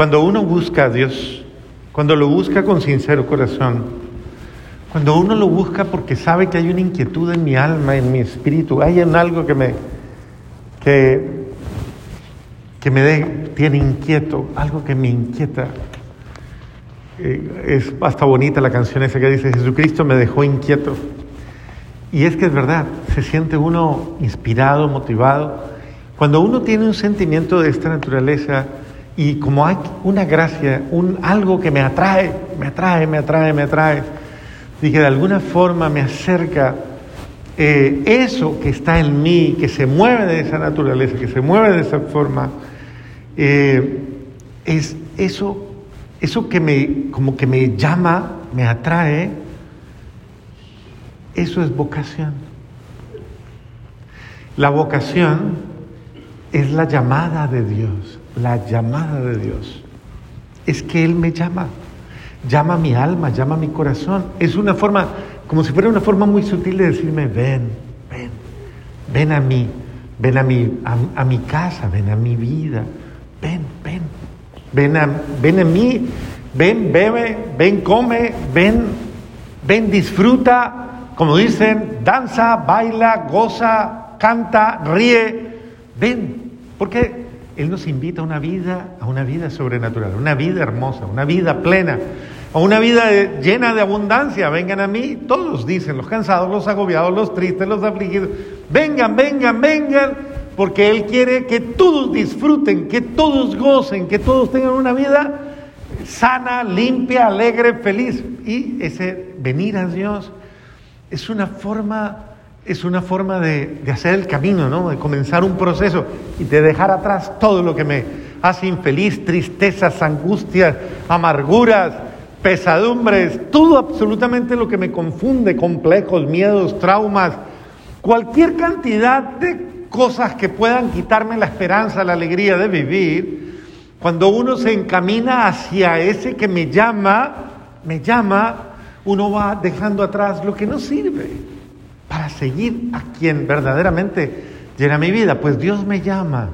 Cuando uno busca a Dios, cuando lo busca con sincero corazón, cuando uno lo busca porque sabe que hay una inquietud en mi alma, en mi espíritu, hay en algo que me, que, que me tiene inquieto, algo que me inquieta. Eh, es hasta bonita la canción esa que dice, Jesucristo me dejó inquieto. Y es que es verdad, se siente uno inspirado, motivado. Cuando uno tiene un sentimiento de esta naturaleza y como hay una gracia, un, algo que me atrae, me atrae, me atrae, me atrae, y que de alguna forma me acerca, eh, eso que está en mí, que se mueve de esa naturaleza, que se mueve de esa forma, eh, es eso, eso que me, como que me llama, me atrae, eso es vocación. La vocación es la llamada de Dios, la llamada de Dios. Es que Él me llama, llama mi alma, llama mi corazón. Es una forma, como si fuera una forma muy sutil de decirme, ven, ven, ven a mí, ven a mi, a, mi casa, ven a mi vida, ven, ven, ven a, ven a mí, ven, bebe, ven, come, ven, ven, disfruta, como dicen, danza, baila, goza, canta, ríe. Ven, porque Él nos invita a una vida, a una vida sobrenatural, una vida hermosa, una vida plena, a una vida llena de abundancia. Vengan a mí, todos dicen, los cansados, los agobiados, los tristes, los afligidos. Vengan, vengan, vengan, porque Él quiere que todos disfruten, que todos gocen, que todos tengan una vida sana, limpia, alegre, feliz. Y ese venir a Dios es una forma, es una forma de, hacer el camino, ¿no? de comenzar un proceso y de dejar atrás todo lo que me hace infeliz, tristezas, angustias, amarguras, pesadumbres, todo absolutamente lo que me confunde, complejos, miedos, traumas, cualquier cantidad de cosas que puedan quitarme la esperanza, la alegría de vivir, cuando uno se encamina hacia ese que me llama, me llama, uno va dejando atrás lo que no sirve para seguir a quien verdaderamente llena mi vida. Pues Dios me llama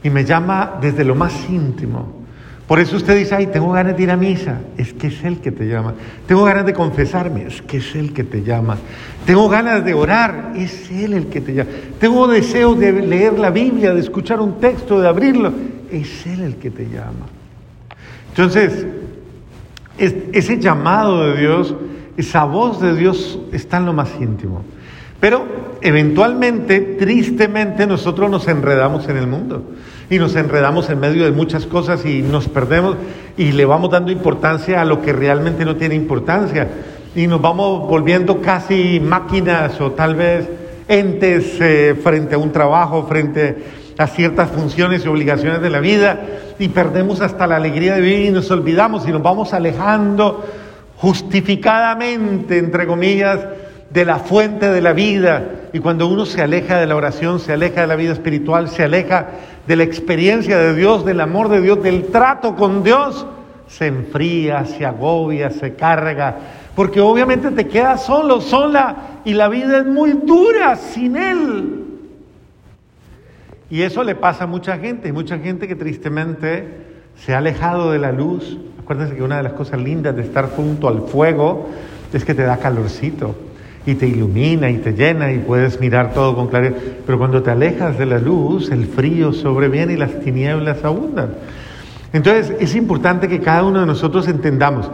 y me llama desde lo más íntimo. Por eso usted dice, ay, tengo ganas de ir a misa. Es que es Él que te llama. Tengo ganas de confesarme. Es que es Él que te llama. Tengo ganas de orar. Es Él el que te llama. Tengo deseo de leer la Biblia, de escuchar un texto, de abrirlo. Es Él el que te llama. Entonces, ese llamado de Dios, esa voz de Dios está en lo más íntimo. Pero eventualmente, tristemente, nosotros nos enredamos en el mundo. Y nos enredamos en medio de muchas cosas y nos perdemos y le vamos dando importancia a lo que realmente no tiene importancia. Y nos vamos volviendo casi máquinas o tal vez entes eh, frente a un trabajo, frente a ciertas funciones y obligaciones de la vida. Y perdemos hasta la alegría de vivir y nos olvidamos y nos vamos alejando justificadamente, entre comillas, de la fuente de la vida. Y cuando uno se aleja de la oración, se aleja de la vida espiritual, se aleja de la experiencia de Dios, del amor de Dios, del trato con Dios, se enfría, se agobia, se carga, porque obviamente te quedas solo, sola, y la vida es muy dura sin Él. Y eso le pasa a mucha gente, mucha gente que tristemente se ha alejado de la luz. Acuérdense que una de las cosas lindas de estar junto al fuego es que te da calorcito y te ilumina y te llena y puedes mirar todo con claridad. Pero cuando te alejas de la luz, el frío sobreviene y las tinieblas abundan. Entonces es importante que cada uno de nosotros entendamos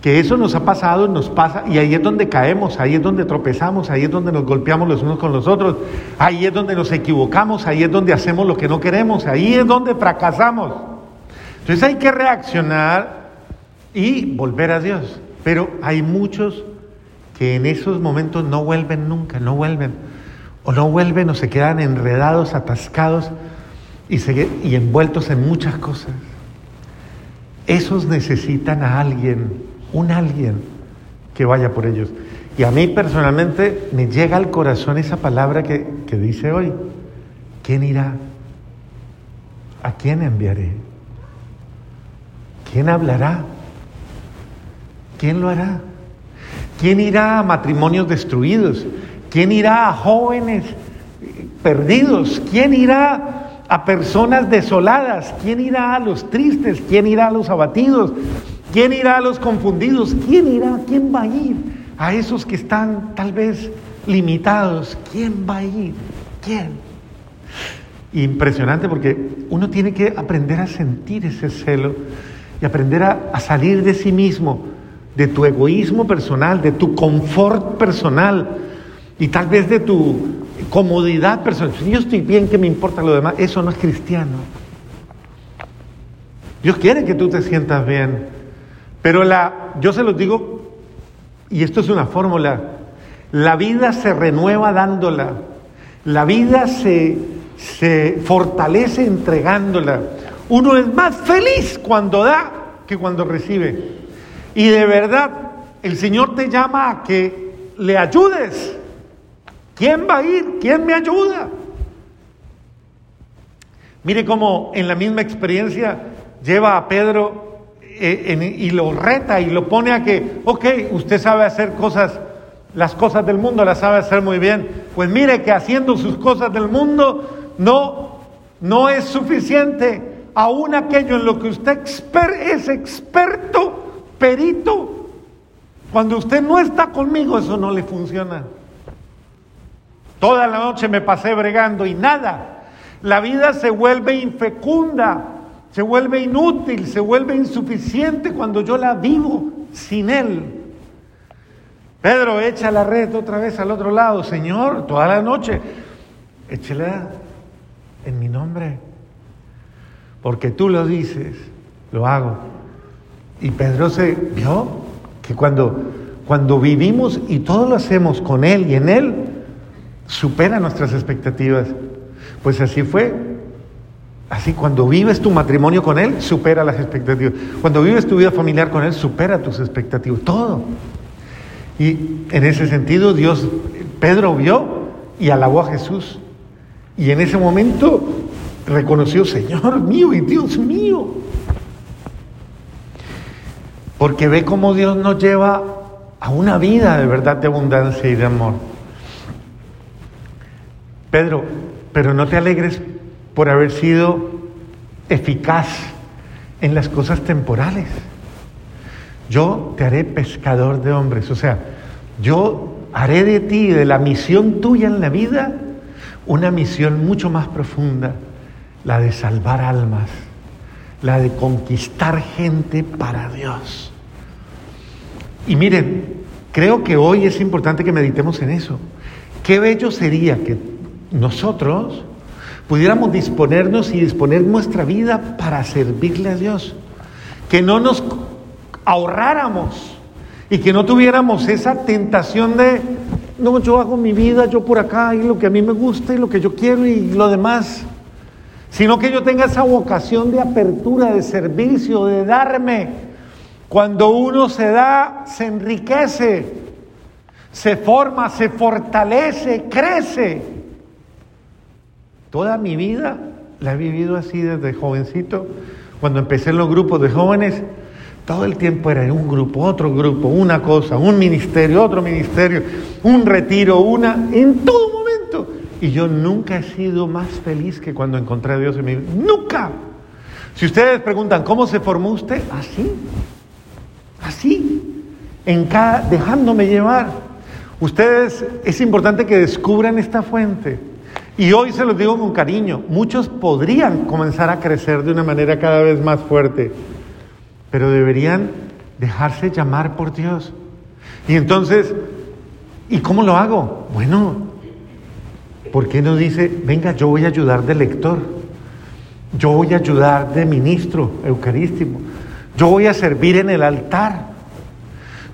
que eso nos ha pasado, nos pasa, y ahí es donde caemos, ahí es donde tropezamos, ahí es donde nos golpeamos los unos con los otros, ahí es donde nos equivocamos, ahí es donde hacemos lo que no queremos, ahí es donde fracasamos. Entonces hay que reaccionar y volver a Dios. Pero hay muchos que en esos momentos no vuelven nunca, no vuelven, o no vuelven o se quedan enredados, atascados y, envueltos en muchas cosas. Esos necesitan a alguien un alguien que vaya por ellos. Y a mí personalmente me llega al corazón esa palabra que, dice hoy. ¿Quién irá? ¿A quién enviaré? ¿Quién hablará? ¿Quién lo hará? ¿Quién irá a matrimonios destruidos? ¿Quién irá a jóvenes perdidos? ¿Quién irá a personas desoladas? ¿Quién irá a los tristes? ¿Quién irá a los abatidos? ¿Quién irá a los confundidos? ¿Quién irá? ¿Quién va a ir? A esos que están tal vez limitados. ¿Quién va a ir? ¿Quién? Impresionante porque uno tiene que aprender a sentir ese celo y aprender a, salir de sí mismo, de tu egoísmo personal, de tu confort personal y tal vez de tu comodidad personal. Si yo estoy bien, ¿qué me importa lo demás? Eso no es cristiano. Dios quiere que tú te sientas bien, pero la, yo se los digo, y esto es una fórmula, la vida se renueva dándola, la vida se, se fortalece entregándola. Uno es más feliz cuando da que cuando recibe. Y de verdad, el Señor te llama a que le ayudes. ¿Quién va a ir? ¿Quién me ayuda? Mire cómo en la misma experiencia lleva a Pedro eh, y lo reta y lo pone a que, ok, usted sabe hacer cosas, las cosas del mundo las sabe hacer muy bien. Pues mire que haciendo sus cosas del mundo no, no es suficiente. Aún aquello en lo que usted es experto, perito, cuando usted no está conmigo, eso no le funciona. Toda la noche me pasé bregando y nada. La vida se vuelve infecunda, se vuelve inútil, se vuelve insuficiente cuando yo la vivo sin Él. Pedro echa la red otra vez al otro lado, Señor, toda la noche, échela en mi nombre. Porque tú lo dices, lo hago. Y Pedro se vio que cuando, cuando vivimos y todo lo hacemos con Él y en Él, supera nuestras expectativas. Pues así fue. Así cuando vives tu matrimonio con Él, supera las expectativas. Cuando vives tu vida familiar con Él, supera tus expectativas. Todo. Y en ese sentido, Dios, Pedro vio y alabó a Jesús. Y en ese momento reconoció, Señor mío y Dios mío. Porque ve cómo Dios nos lleva a una vida de verdad de abundancia y de amor. Pedro, pero no te alegres por haber sido eficaz en las cosas temporales. Yo te haré pescador de hombres, o sea, yo haré de ti, de la misión tuya en la vida, una misión mucho más profunda, la de salvar almas, la de conquistar gente para Dios. Y miren, creo que hoy es importante que meditemos en eso. Qué bello sería que nosotros pudiéramos disponernos y disponer nuestra vida para servirle a Dios. Que no nos ahorráramos y que no tuviéramos esa tentación de no, yo hago mi vida, yo por acá, y lo que a mí me gusta, y lo que yo quiero, y lo demás. Sino que yo tenga esa vocación de apertura, de servicio, de darme. Cuando uno se da, se enriquece, se forma, se fortalece, crece. Toda mi vida la he vivido así desde jovencito. Cuando empecé en los grupos de jóvenes, todo el tiempo era un grupo, otro grupo, una cosa, un ministerio, otro ministerio, un retiro, una, en todo. Y yo nunca he sido más feliz que cuando encontré a Dios en mi vida. Nunca. Si ustedes preguntan, ¿cómo se formó usted? Así. Así. Dejándome llevar. Ustedes, es importante que descubran esta fuente. Y hoy se los digo con cariño, muchos podrían comenzar a crecer de una manera cada vez más fuerte pero deberían dejarse llamar por Dios. Y entonces, ¿y cómo lo hago? Bueno, ¿por qué no dice, venga, yo voy a ayudar de lector, yo voy a ayudar de ministro eucarístico, yo voy a servir en el altar,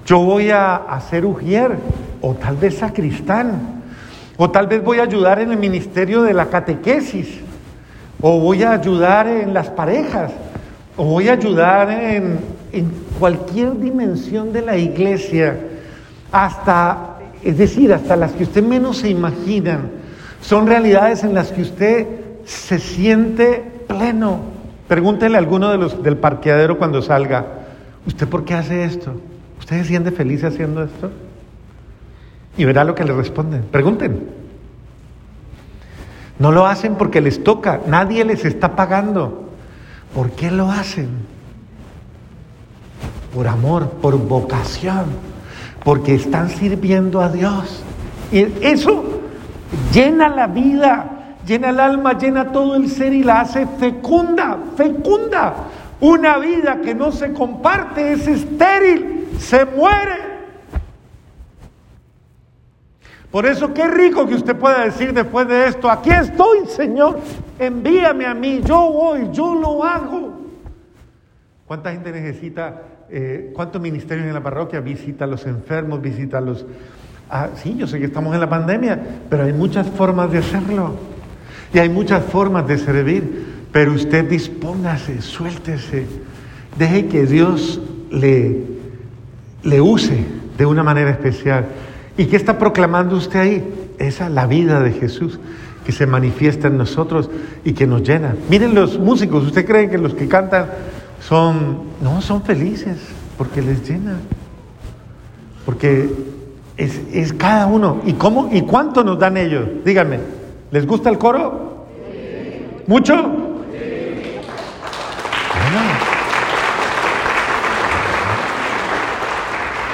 yo voy a hacer ujier, o tal vez sacristán, o tal vez voy a ayudar en el ministerio de la catequesis, o voy a ayudar en las parejas, o voy a ayudar en, cualquier dimensión de la iglesia, hasta, es decir, hasta las que usted menos se imaginan. Son realidades en las que usted se siente pleno. Pregúntele a alguno de los del parqueadero cuando salga, ¿usted por qué hace esto? ¿Usted se siente feliz haciendo esto? Y verá lo que le responden. Pregunten. No lo hacen porque les toca, nadie les está pagando. ¿Por qué lo hacen? Por amor, por vocación, porque están sirviendo a Dios. Y eso llena la vida, llena el alma, llena todo el ser y la hace fecunda, fecunda. Una vida que no se comparte es estéril, se muere. Por eso qué rico que usted pueda decir después de esto, aquí estoy Señor, envíame a mí, yo voy, yo lo hago. ¿Cuánta gente necesita, eh, cuántos ministerios en la parroquia visita a los enfermos, visita a los... Ah, sí, yo sé que estamos en la pandemia, pero hay muchas formas de hacerlo. Y hay muchas formas de servir, pero usted dispóngase, suéltese, deje que Dios le, le use de una manera especial. ¿Y qué está proclamando usted ahí? Esa la vida de Jesús que se manifiesta en nosotros y que nos llena. Miren los músicos, ¿usted cree que los que cantan son, no, son felices porque les llena? Porque es, es cada uno. ¿Y cómo y cuánto nos dan ellos? Díganme, ¿les gusta el coro? ¿Mucho?